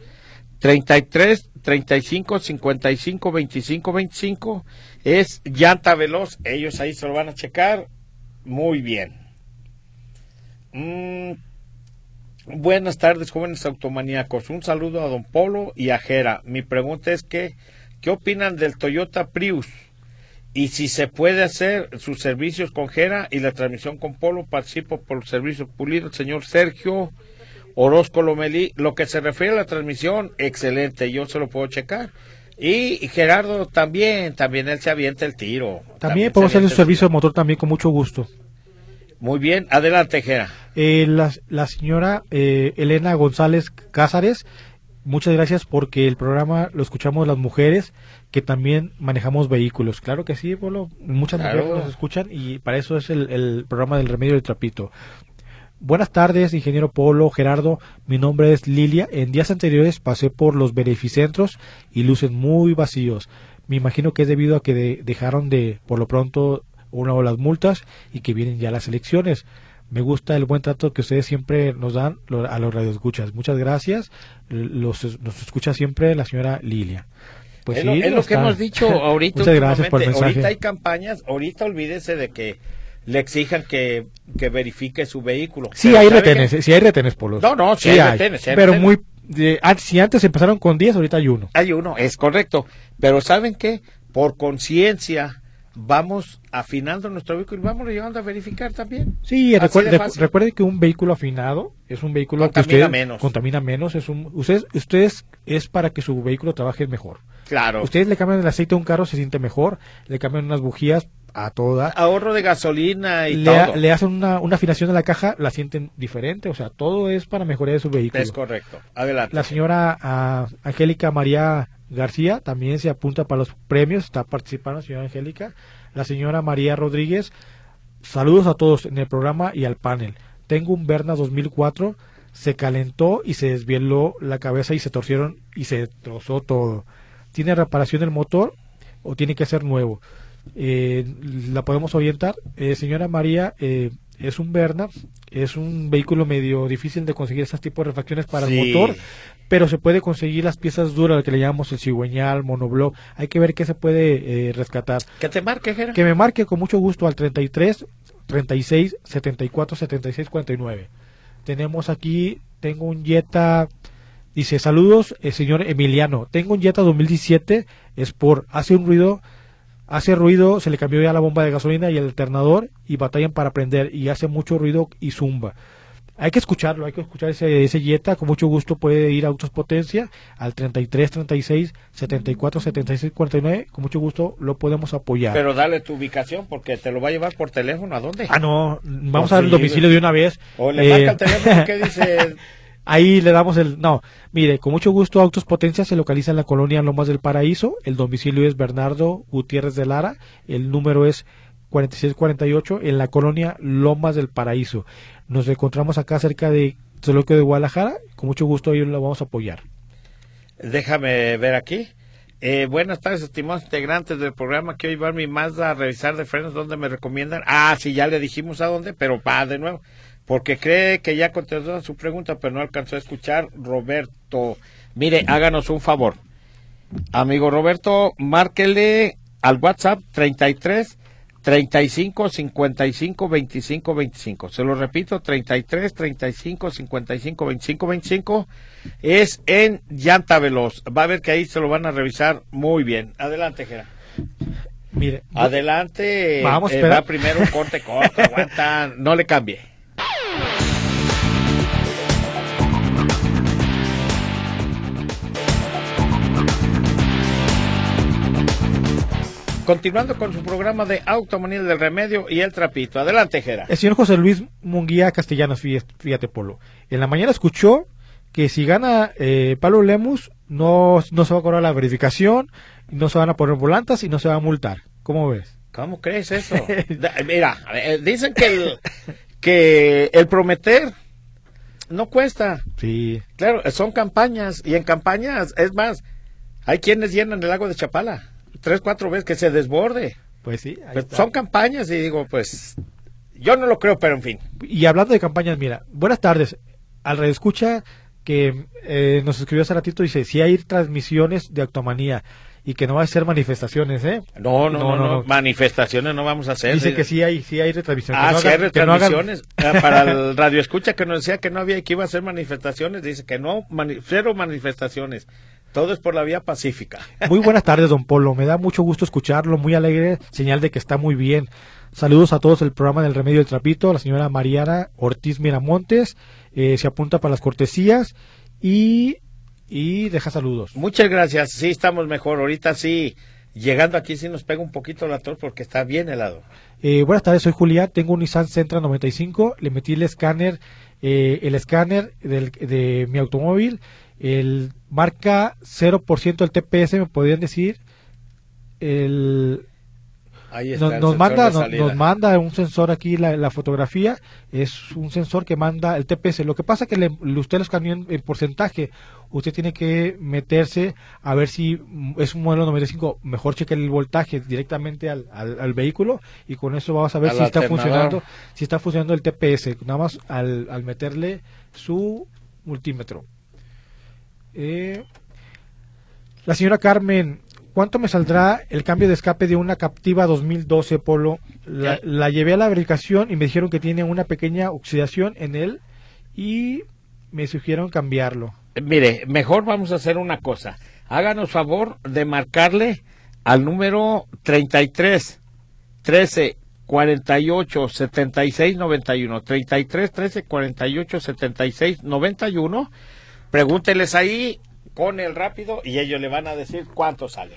33 35 55 25 25 es llanta veloz. Ellos ahí se lo van a checar. Muy bien. Mm, buenas tardes, jóvenes automaníacos. Un saludo a Don Polo y a Jera. Mi pregunta es que, ¿qué opinan del Toyota Prius? Y si se puede hacer sus servicios con Jera y la transmisión con Polo, participo por los servicios pulidos, señor Sergio Orozco Lomelí. Lo que se refiere a la transmisión, excelente, yo se lo puedo checar. Y Gerardo también, también él se avienta el tiro. También se podemos hacer el servicio de motor también con mucho gusto. Muy bien, adelante Jera. Eh, la, la señora eh, Elena González Cázares, muchas gracias porque el programa lo escuchamos las mujeres que también manejamos vehículos. Claro que sí, Polo, muchas Claro. mujeres nos escuchan y para eso es el, el programa del remedio del trapito. Buenas tardes, ingeniero Polo, Gerardo. Mi nombre es Lilia. En días anteriores pasé por los beneficentros y lucen muy vacíos. Me imagino que es debido a que de- dejaron de, por lo pronto, una o las multas y que vienen ya las elecciones. Me gusta el buen trato que ustedes siempre nos dan lo- a los radioescuchas. Muchas gracias. Los, nos escucha siempre la señora Lilia. Pues es lo, sí, es lo que hemos dicho ahorita. Muchas gracias por el mensaje. Ahorita hay campañas, ahorita olvídese de que le exijan que, que verifique su vehículo. Sí Pero hay ¿sabe retenes, qué? sí hay retenes, Polo. No, no, sí hay retenes, sí hay Pero retenes. muy... de- ah, si antes empezaron con 10, ahorita hay uno. Hay uno, es correcto. Pero ¿saben qué? Por conciencia vamos afinando nuestro vehículo y vamos llevando a verificar también. Sí, recuerde- recuerde que un vehículo afinado es un vehículo que Contamina usted menos. contamina menos. Es un, ustedes, ustedes es para que su vehículo trabaje mejor. Claro. Ustedes le cambian el aceite a un carro, se siente mejor. Le cambian unas bujías a toda. Ahorro de gasolina y Le, todo. le hacen una, una afinación de la caja, la sienten diferente. O sea, todo es para mejorar de su vehículo. Es correcto. Adelante. La señora ah, Angélica María García también se apunta para los premios, está participando, señora Angélica. La señora María Rodríguez, saludos a todos en el programa y al panel. Tengo un Berna 2004, se calentó y se desvieló la cabeza y se torcieron y se trozó todo. ¿Tiene reparación el motor o tiene que ser nuevo? Eh, la podemos orientar. Eh, señora María, eh, es un Berna, es un vehículo medio difícil de conseguir estos tipos de refacciones para Sí. el motor, pero se puede conseguir las piezas duras, lo que le llamamos el cigüeñal, monobloc. Hay que ver qué se puede eh, rescatar. Que te marque, Jera. Que me marque con mucho gusto al 33 36 74 76 49. Tenemos aquí, tengo un Jetta, dice saludos, eh, señor Emiliano. Tengo un Jetta 2017 Sport, hace un ruido hace ruido, se le cambió ya la bomba de gasolina y el alternador y batallan para prender y hace mucho ruido y zumba. Hay que escucharlo, hay que escuchar ese, ese Jetta, con mucho gusto puede ir a Autos Potencia al 33 36 74 76 49, con mucho gusto lo podemos apoyar. Pero dale tu ubicación porque te lo va a llevar por teléfono, ¿a dónde? Ah, no, vamos a dar el domicilio de una vez. O le Eh, marca el teléfono que dice... Ahí le damos el... No, mire, con mucho gusto Autos Potencia se localiza en la colonia Lomas del Paraíso. El domicilio es Bernardo Gutiérrez de Lara. El número es 4648 en la colonia Lomas del Paraíso. Nos encontramos acá cerca de Zoológico de Guadalajara. Con mucho gusto ahí lo vamos a apoyar. Déjame ver aquí. Eh, buenas tardes, estimados integrantes del programa. Quiero llevar mi Mazda a revisar de frenos. ¿Dónde me recomiendan? Ah, sí, ya le dijimos a dónde, pero va de nuevo. Porque cree que ya contestó su pregunta, pero no alcanzó a escuchar. Roberto, mire, háganos un favor. Amigo Roberto, márquele al WhatsApp 33 35 55 25 25. Se lo repito, 33 35 55 25 25. Es en Llanta Veloz. Va a ver que ahí se lo van a revisar muy bien. Adelante, Gera. Mire, Adelante. Vamos, Eh, va primero un corte corto. aguanta. No le cambie. Continuando con su programa de Automanía del Remedio y el Trapito. Adelante, Gera. El señor José Luis Munguía Castellanos, fí- fíjate, Polo. En la mañana escuchó que si gana eh, Pablo Lemus, no, no se va a cobrar la verificación, no se van a poner volantas y no se va a multar. ¿Cómo ves? ¿Cómo crees eso? Mira, dicen que el, que el prometer no cuesta. Sí. Claro, son campañas y en campañas, es más, hay quienes llenan el lago de Chapala tres, cuatro veces que se desborde. Pues sí. ahí Pues está. son campañas y digo, pues yo no lo creo, pero en fin. Y hablando de campañas, mira, buenas tardes. Al redescucha que eh, nos escribió hace ratito, dice, si hay transmisiones de Automanía y que no va a ser manifestaciones, ¿eh? No, no, no, manifestaciones no vamos a hacer. Dice que sí hay, sí hay retransmisiones. Ah, no sí hay hagan- retransmisiones. Ah, Para el radio escucha que nos decía que no había que iba a hacer manifestaciones, dice que no, mani- cero manifestaciones. Todo es por la vía pacífica. Muy buenas tardes, don Polo. Me da mucho gusto escucharlo, muy alegre, señal de que está muy bien. Saludos a todos el programa del Remedio del Trapito, la señora Mariana Ortiz Miramontes, eh, se apunta para las cortesías y, y deja saludos. Muchas gracias. Sí, estamos mejor. Ahorita sí, llegando aquí sí nos pega un poquito la tos porque está bien helado. Eh, buenas tardes, soy Julián, tengo un Nissan Sentra 95, le metí el escáner, eh, el escáner del- de mi automóvil, el marca 0% el TPS, me podrían decir, el, Ahí está. nos, el nos manda nos, nos manda un sensor aquí la, la fotografía es un sensor que manda el TPS lo que pasa que le, usted los cambió en, en porcentaje. Usted tiene que meterse a ver si es un modelo 95 mejor cheque el voltaje directamente al, al, al vehículo y con eso vamos a ver Al si está funcionando si está funcionando el TPS nada más al, al meterle su multímetro eh, la señora Carmen, ¿cuánto me saldrá el cambio de escape de una Captiva 2012 Polo? La, llevé a la verificación y me dijeron que tiene una pequeña oxidación en él y me sugirieron cambiarlo. Mire, mejor vamos a hacer una cosa. Háganos favor de marcarle al número 33 13 48 76 91. 33 13 48 76 91. Pregúnteles ahí con el rápido y ellos le van a decir cuánto sale.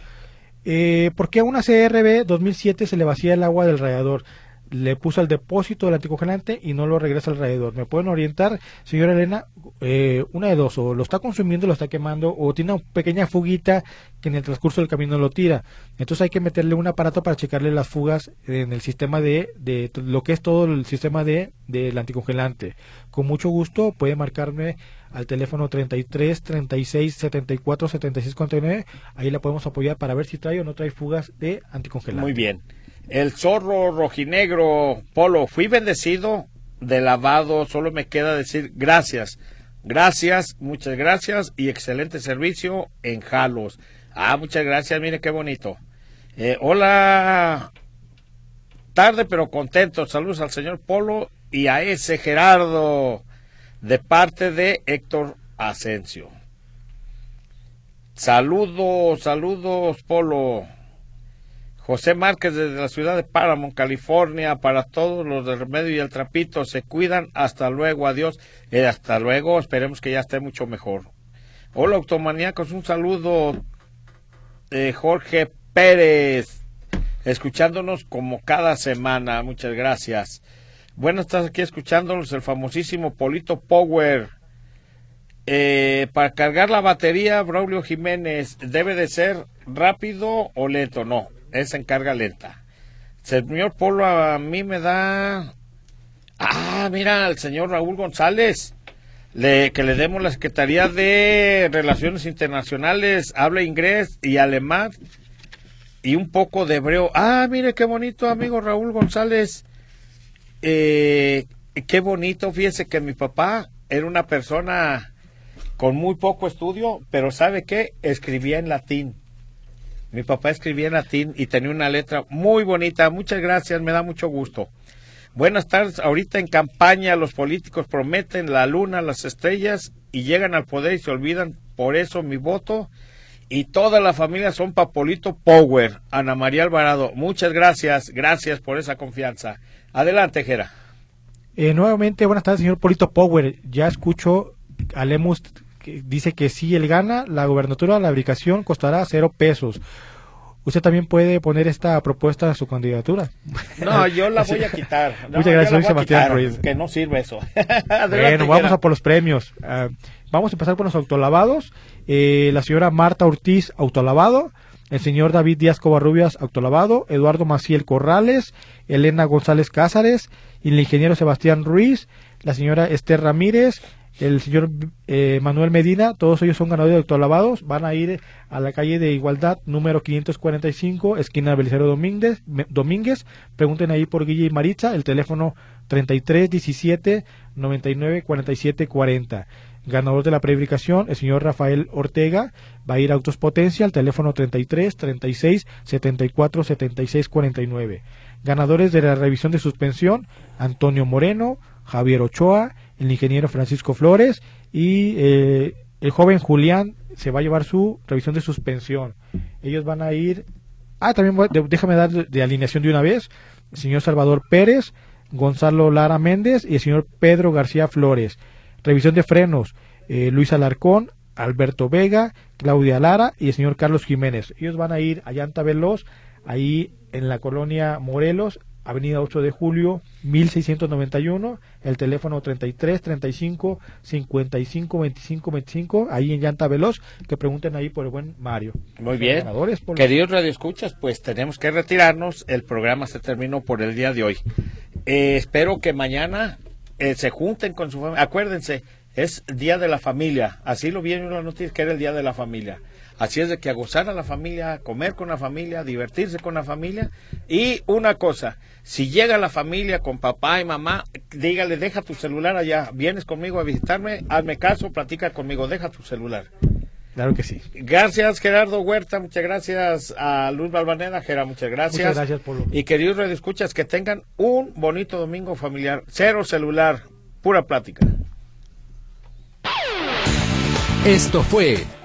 Eh, ¿Por qué a una CRB 2007 se le vacía el agua del radiador? Le puso al depósito del anticongelante y no lo regresa al radiador. ¿Me pueden orientar, señora Elena? Eh, una de dos, o lo está consumiendo, lo está quemando, o tiene una pequeña fuguita que en el transcurso del camino lo tira. Entonces hay que meterle un aparato para checarle las fugas en el sistema de, de lo que es todo el sistema de del anticongelante. Con mucho gusto puede marcarme al teléfono 33 36 74 76 49. Ahí la podemos apoyar para ver si trae o no trae fugas de anticongelante. Muy bien. El zorro rojinegro, Polo, fui bendecido de lavado, solo me queda decir gracias. Gracias, muchas gracias y excelente servicio en Jalos. Ah, muchas gracias, mire qué bonito. Eh, hola, tarde pero contento. Saludos al señor Polo y a ese Gerardo de parte de Héctor Asensio. Saludos, saludos, Polo. José Márquez desde la ciudad de Paramount, California, para todos los del remedio y el trapito, se cuidan, hasta luego, adiós, eh, hasta luego, esperemos que ya esté mucho mejor. Hola automaníacos, un saludo eh, Jorge Pérez, escuchándonos como cada semana, muchas gracias. Bueno, estás aquí escuchándonos el famosísimo Polito Power. Eh, para cargar la batería, Braulio Jiménez, ¿debe de ser rápido o lento? No, es en carga lenta. Señor Polo, a mí me da... Ah, mira, al señor Raúl González, le, que le demos la Secretaría de Relaciones Internacionales, habla inglés y alemán y un poco de hebreo. Ah, mire qué bonito, amigo Raúl González. Eh, qué bonito, fíjese que mi papá era una persona con muy poco estudio, pero ¿sabe qué? Escribía en latín. Mi papá escribía en latín y tenía una letra muy bonita. Muchas gracias, me da mucho gusto. Buenas tardes. Ahorita en campaña los políticos prometen la luna, las estrellas y llegan al poder y se olvidan. Por eso mi voto y toda la familia son Papolito Power. Ana María Alvarado, muchas gracias. Gracias por esa confianza. Adelante, Jera. Eh, nuevamente, buenas tardes, señor Polito Power. Ya escucho a que dice que si él gana, la gobernatura, la aplicación costará cero pesos. Usted también puede poner esta propuesta a su candidatura. No, yo la voy a quitar. No, Muchas gracias, Sebastián quitar, Ruiz. Que no sirve eso. Bueno, vamos a por los premios. Ah, vamos a empezar con los autolavados. Eh, la señora Marta Ortiz, autolavado. El señor David Díaz Covarrubias, autolavado. Eduardo Maciel Corrales. Elena González Cázares. Y el ingeniero Sebastián Ruiz. La señora Esther Ramírez. El señor eh, Manuel Medina. Todos ellos son ganadores de autolavados. Van a ir a la calle de Igualdad, número 545, esquina Belicero Domínguez. Domínguez. Pregunten ahí por Guille y Maritza. El teléfono 33 17 99 47 40. Ganador de la prefabricación, el señor Rafael Ortega, va a ir a Autos Potencia al teléfono 33 36 74 76 49. Ganadores de la revisión de suspensión, Antonio Moreno, Javier Ochoa, el ingeniero Francisco Flores y eh, el joven Julián se va a llevar su revisión de suspensión. Ellos van a ir... Ah, también déjame dar de, de alineación de una vez. El señor Salvador Pérez, Gonzalo Lara Méndez y el señor Pedro García Flores. Revisión de frenos, eh, Luis Alarcón, Alberto Vega, Claudia Lara y el señor Carlos Jiménez. Ellos van a ir a Llanta Veloz, ahí en la colonia Morelos, Avenida 8 de Julio, 1691, el teléfono 33 35 55 25 25, ahí en Llanta Veloz, que pregunten ahí por el buen Mario. Muy bien. Polo. Queridos radioescuchas, pues tenemos que retirarnos. El programa se terminó por el día de hoy. Eh, espero que mañana eh, se junten con su familia. Acuérdense, es Día de la Familia. Así lo vi en una noticia que era el Día de la Familia. Así es de que a gozar a la familia, comer con la familia, divertirse con la familia. Y una cosa, si llega la familia con papá y mamá, dígale, deja tu celular allá. Vienes conmigo a visitarme, hazme caso, platica conmigo, deja tu celular. Claro que sí. Gracias Gerardo Huerta, muchas gracias a Luz Balvanera, Gera, muchas gracias. Muchas gracias, Polo. Y queridos radioescuchas, que tengan un bonito domingo familiar. Cero celular, pura plática. Esto fue